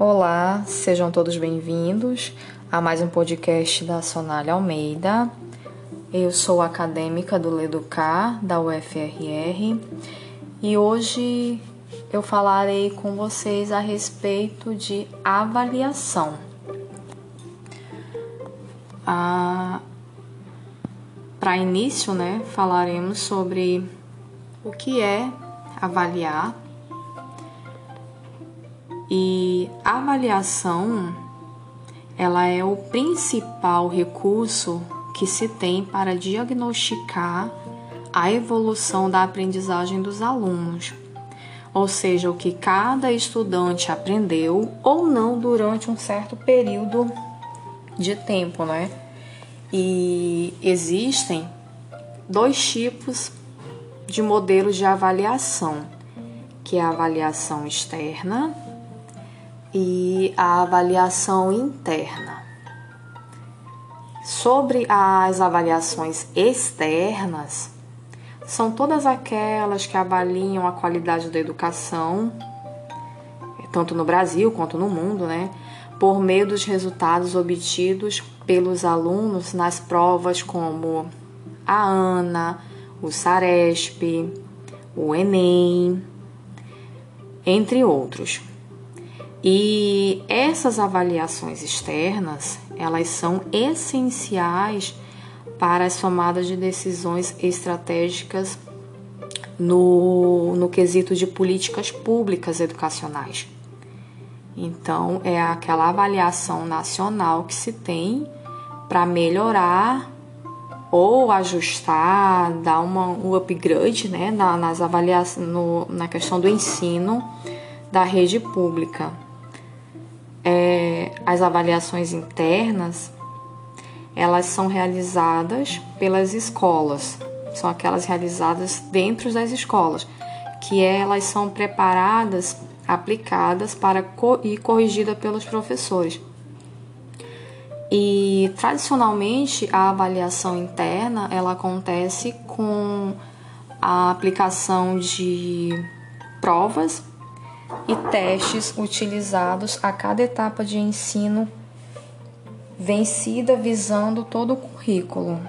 Olá, sejam todos bem-vindos a mais um podcast da Sonália Almeida. Eu sou acadêmica do Leducar, da UFRR, e hoje eu falarei com vocês a respeito de avaliação. Ah, Para início, né, falaremos sobre o que é avaliar e a avaliação ela é o principal recurso que se tem para diagnosticar a evolução da aprendizagem dos alunos, ou seja, o que cada estudante aprendeu ou não durante um certo período de tempo, né? E existem dois tipos de modelos de avaliação, que é a avaliação externa e a avaliação interna. Sobre as avaliações externas, são todas aquelas que avaliam a qualidade da educação, tanto no Brasil quanto no mundo, né? Por meio dos resultados obtidos pelos alunos nas provas como a ANA, o SARESP, o ENEM, entre outros. E essas avaliações externas, elas são essenciais para as tomadas de decisões estratégicas no, no quesito de políticas públicas educacionais. Então, é aquela avaliação nacional que se tem para melhorar ou ajustar, dar uma, um upgrade né, nas avaliações, no, na questão do ensino da rede pública é, as avaliações internas, elas são realizadas pelas escolas, são aquelas realizadas dentro das escolas, que elas são preparadas, aplicadas para co e corrigidas pelos professores. E tradicionalmente a avaliação interna ela acontece com a aplicação de provas e testes utilizados a cada etapa de ensino vencida visando todo o currículo.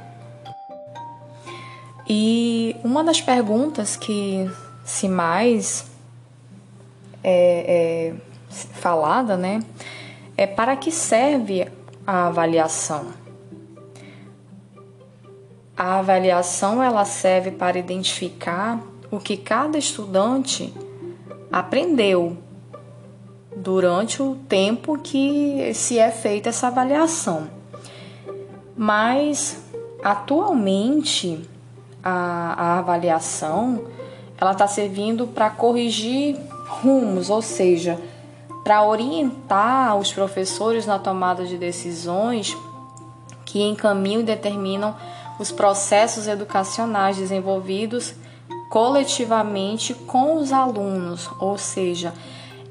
E uma das perguntas que se mais é, é falada, né, é para que serve a avaliação? A avaliação ela serve para identificar o que cada estudante aprendeu durante o tempo que se é feita essa avaliação. Mas atualmente a, a avaliação ela está servindo para corrigir rumos, ou seja, para orientar os professores na tomada de decisões que encaminham e determinam os processos educacionais desenvolvidos coletivamente com os alunos, ou seja,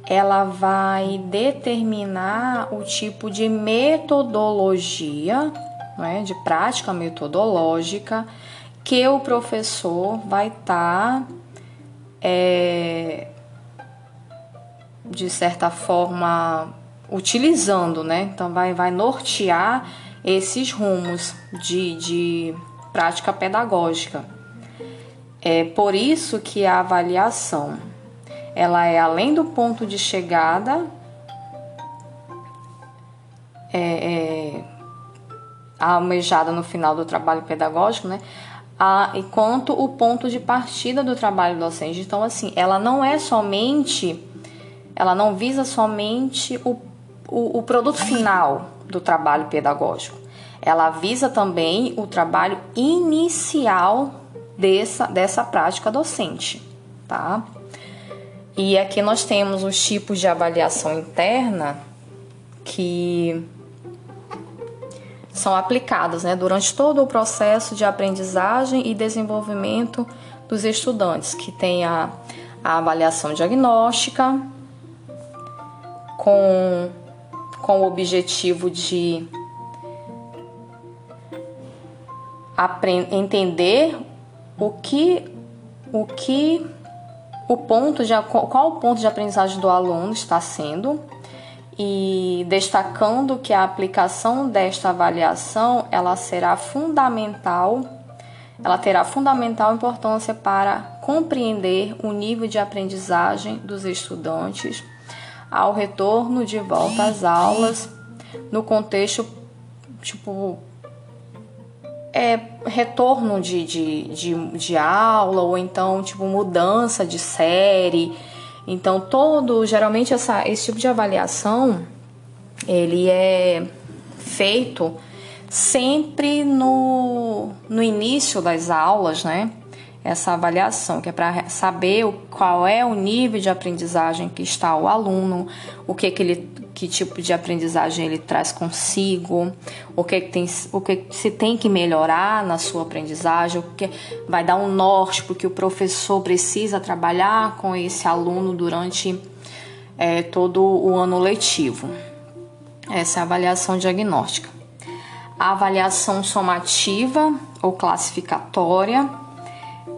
ela vai determinar o tipo de metodologia, né, de prática metodológica que o professor vai estar, tá, é, de certa forma, utilizando, né? Então, vai, vai nortear esses rumos de, de prática pedagógica. É por isso que a avaliação ela é além do ponto de chegada, é, é, almejada no final do trabalho pedagógico, né? A, enquanto o ponto de partida do trabalho docente. Então, assim, ela não é somente, ela não visa somente o, o, o produto final do trabalho pedagógico. Ela visa também o trabalho inicial dessa, dessa prática docente, tá? E aqui nós temos os tipos de avaliação interna que são aplicados né, durante todo o processo de aprendizagem e desenvolvimento dos estudantes, que tem a, a avaliação diagnóstica, com, com o objetivo de entender o que o que o ponto de qual o ponto de aprendizagem do aluno está sendo? E destacando que a aplicação desta avaliação ela será fundamental, ela terá fundamental importância para compreender o nível de aprendizagem dos estudantes ao retorno de volta às aulas no contexto tipo é, retorno de, de, de, de aula ou então tipo mudança de série então, todo, geralmente essa, esse tipo de avaliação, ele é feito sempre no, no início das aulas, né? Essa avaliação, que é para saber qual é o nível de aprendizagem que está o aluno, o que, que ele que tipo de aprendizagem ele traz consigo, o que, que tem, o que se tem que melhorar na sua aprendizagem, o que vai dar um norte porque o professor precisa trabalhar com esse aluno durante é, todo o ano letivo. Essa é a avaliação diagnóstica. A avaliação somativa ou classificatória,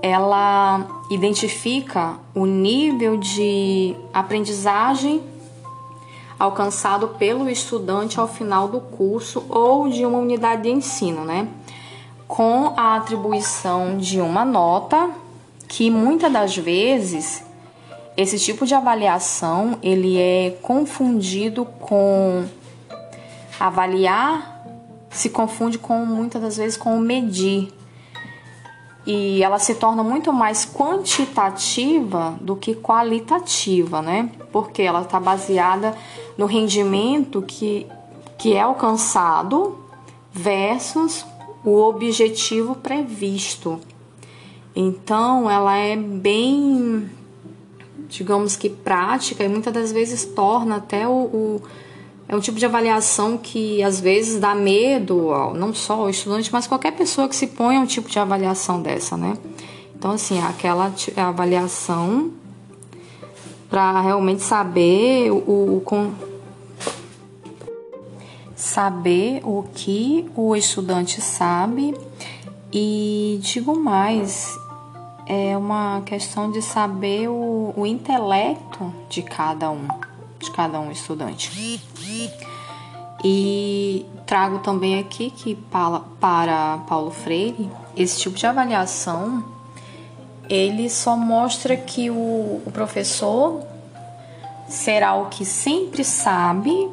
ela identifica o nível de aprendizagem alcançado pelo estudante ao final do curso ou de uma unidade de ensino, né? Com a atribuição de uma nota que muitas das vezes esse tipo de avaliação ele é confundido com avaliar, se confunde com muitas das vezes com medir e ela se torna muito mais quantitativa do que qualitativa, né? Porque ela está baseada no rendimento que, que é alcançado versus o objetivo previsto. Então, ela é bem, digamos que prática e muitas das vezes torna até o, o é um tipo de avaliação que às vezes dá medo, não só ao estudante, mas qualquer pessoa que se põe a um tipo de avaliação dessa, né? Então, assim, aquela avaliação para realmente saber o, o, saber o que o estudante sabe e digo mais é uma questão de saber o, o intelecto de cada um de cada um estudante. E trago também aqui que para, Paulo Freire, esse tipo de avaliação ele só mostra que o, o professor será o que sempre sabe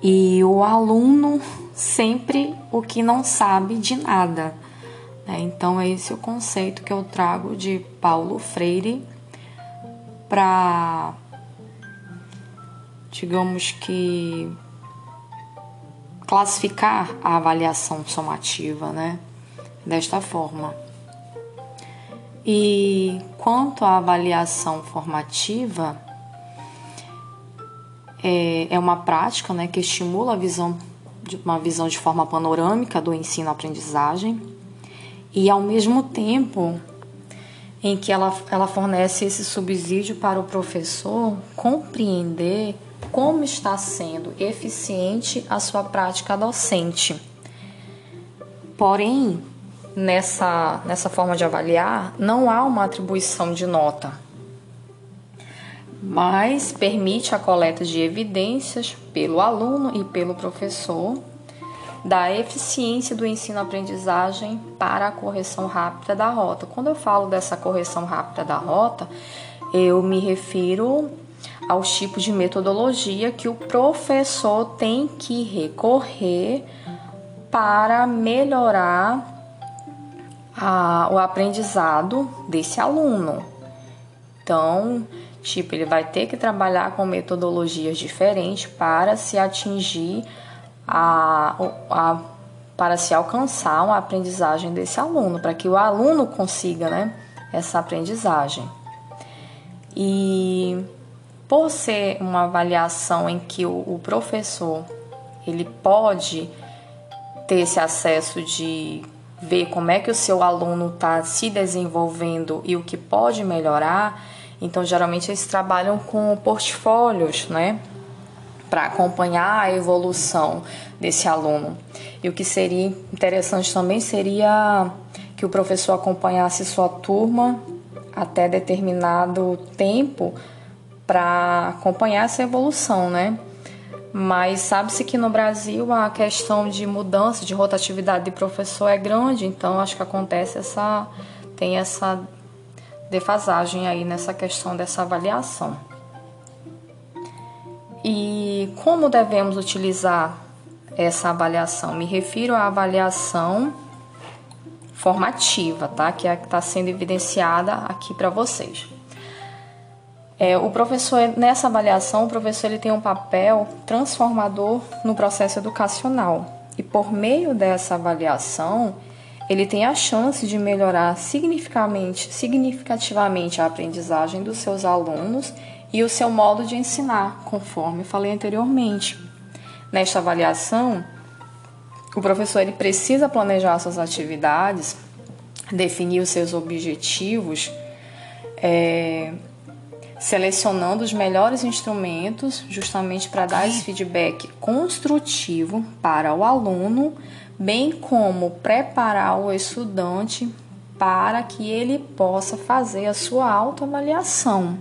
e o aluno sempre o que não sabe de nada. Né? Então, é esse o conceito que eu trago de Paulo Freire para digamos que classificar a avaliação somativa, né? Desta forma. E quanto à avaliação formativa, é, é uma prática né, que estimula a visão uma visão de forma panorâmica do ensino-aprendizagem e ao mesmo tempo em que ela, ela fornece esse subsídio para o professor compreender como está sendo eficiente a sua prática docente. Porém, nessa, nessa forma de avaliar, não há uma atribuição de nota, mas permite a coleta de evidências pelo aluno e pelo professor da eficiência do ensino-aprendizagem para a correção rápida da rota. Quando eu falo dessa correção rápida da rota, eu me refiro aos tipos de metodologia que o professor tem que recorrer para melhorar a, o aprendizado desse aluno. Então, tipo, ele vai ter que trabalhar com metodologias diferentes para se atingir a, a para se alcançar uma aprendizagem desse aluno, para que o aluno consiga, né, essa aprendizagem. E por ser uma avaliação em que o, o professor ele pode ter esse acesso de ver como é que o seu aluno está se desenvolvendo e o que pode melhorar, então geralmente eles trabalham com portfólios, né? Para acompanhar a evolução desse aluno. E o que seria interessante também seria que o professor acompanhasse sua turma até determinado tempo para acompanhar essa evolução, né? Mas sabe-se que no Brasil a questão de mudança, de rotatividade de professor é grande, então acho que acontece essa tem essa defasagem aí nessa questão dessa avaliação. E como devemos utilizar essa avaliação? Me refiro à avaliação formativa, tá? Que é a que está sendo evidenciada aqui para vocês. É, o professor, nessa avaliação, o professor ele tem um papel transformador no processo educacional. E por meio dessa avaliação, ele tem a chance de melhorar significativamente, significativamente a aprendizagem dos seus alunos e o seu modo de ensinar, conforme falei anteriormente. Nesta avaliação, o professor ele precisa planejar suas atividades, definir os seus objetivos, é, selecionando os melhores instrumentos, justamente para dar esse feedback construtivo para o aluno, bem como preparar o estudante para que ele possa fazer a sua autoavaliação.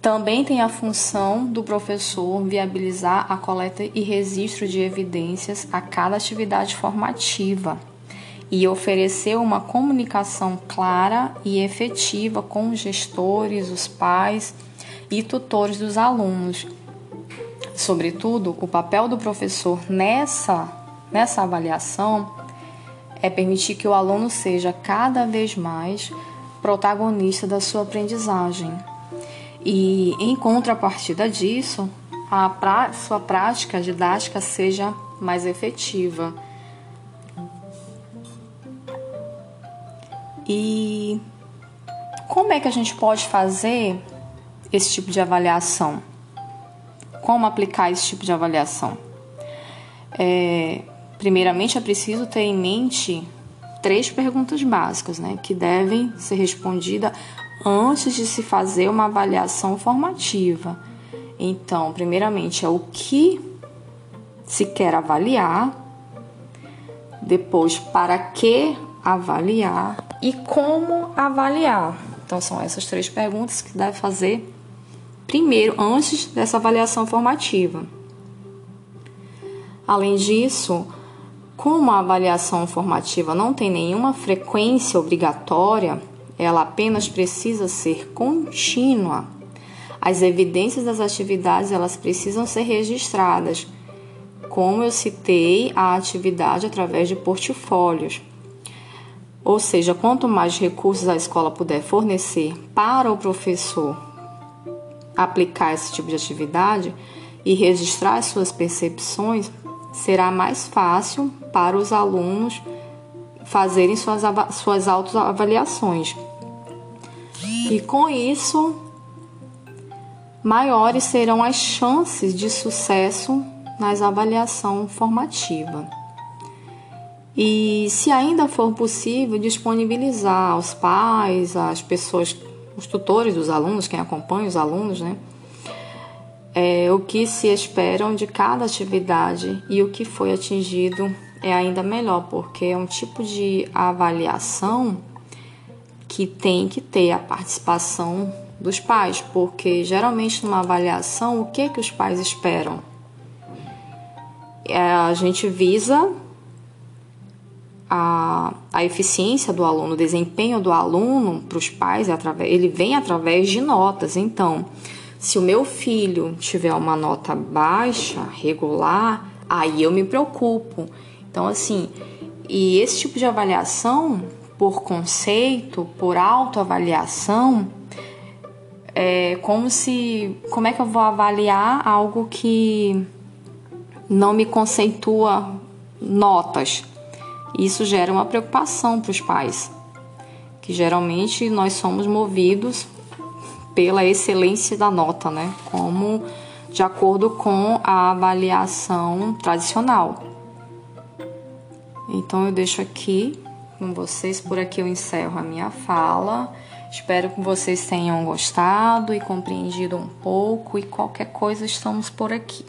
Também tem a função do professor viabilizar a coleta e registro de evidências a cada atividade formativa e oferecer uma comunicação clara e efetiva com os gestores, os pais e tutores dos alunos. Sobretudo, o papel do professor nessa, nessa avaliação é permitir que o aluno seja cada vez mais protagonista da sua aprendizagem. E, em contrapartida disso, a pra, sua prática didática seja mais efetiva E como é que a gente pode fazer esse tipo de avaliação? Como aplicar esse tipo de avaliação? É, primeiramente, é preciso ter em mente três perguntas básicas, né, que devem ser respondidas antes de se fazer uma avaliação formativa. Então, primeiramente, é o que se quer avaliar, depois, para que avaliar e como avaliar. Então, são essas três perguntas que deve fazer primeiro, antes dessa avaliação formativa. Além disso, como a avaliação formativa não tem nenhuma frequência obrigatória, ela apenas precisa ser contínua. As evidências das atividades elas precisam ser registradas, como eu citei a atividade através de portfólios. Ou seja, quanto mais recursos a escola puder fornecer para o professor aplicar esse tipo de atividade e registrar as suas percepções, será mais fácil para os alunos fazerem suas, suas autoavaliações. E com isso, maiores serão as chances de sucesso nas avaliação formativa e, se ainda for possível, disponibilizar aos pais, às pessoas, os tutores dos alunos, quem acompanha os alunos, né? É, o que se esperam de cada atividade e o que foi atingido é ainda melhor, porque é um tipo de avaliação que tem que ter a participação dos pais, porque geralmente numa avaliação o que que os pais esperam? É, a gente visa a, a eficiência do aluno, o desempenho do aluno para os pais, é ele vem através de notas. Então, se o meu filho tiver uma nota baixa, regular, aí eu me preocupo. Então, assim, e esse tipo de avaliação, por conceito, por autoavaliação, é como se. Como é que eu vou avaliar algo que não me conceitua notas? Isso gera uma preocupação para os pais, que geralmente nós somos movidos pela excelência da nota, né? Como de acordo com a avaliação tradicional. Então eu deixo aqui com vocês, por aqui eu encerro a minha fala. Espero que vocês tenham gostado e compreendido um pouco e qualquer coisa estamos por aqui.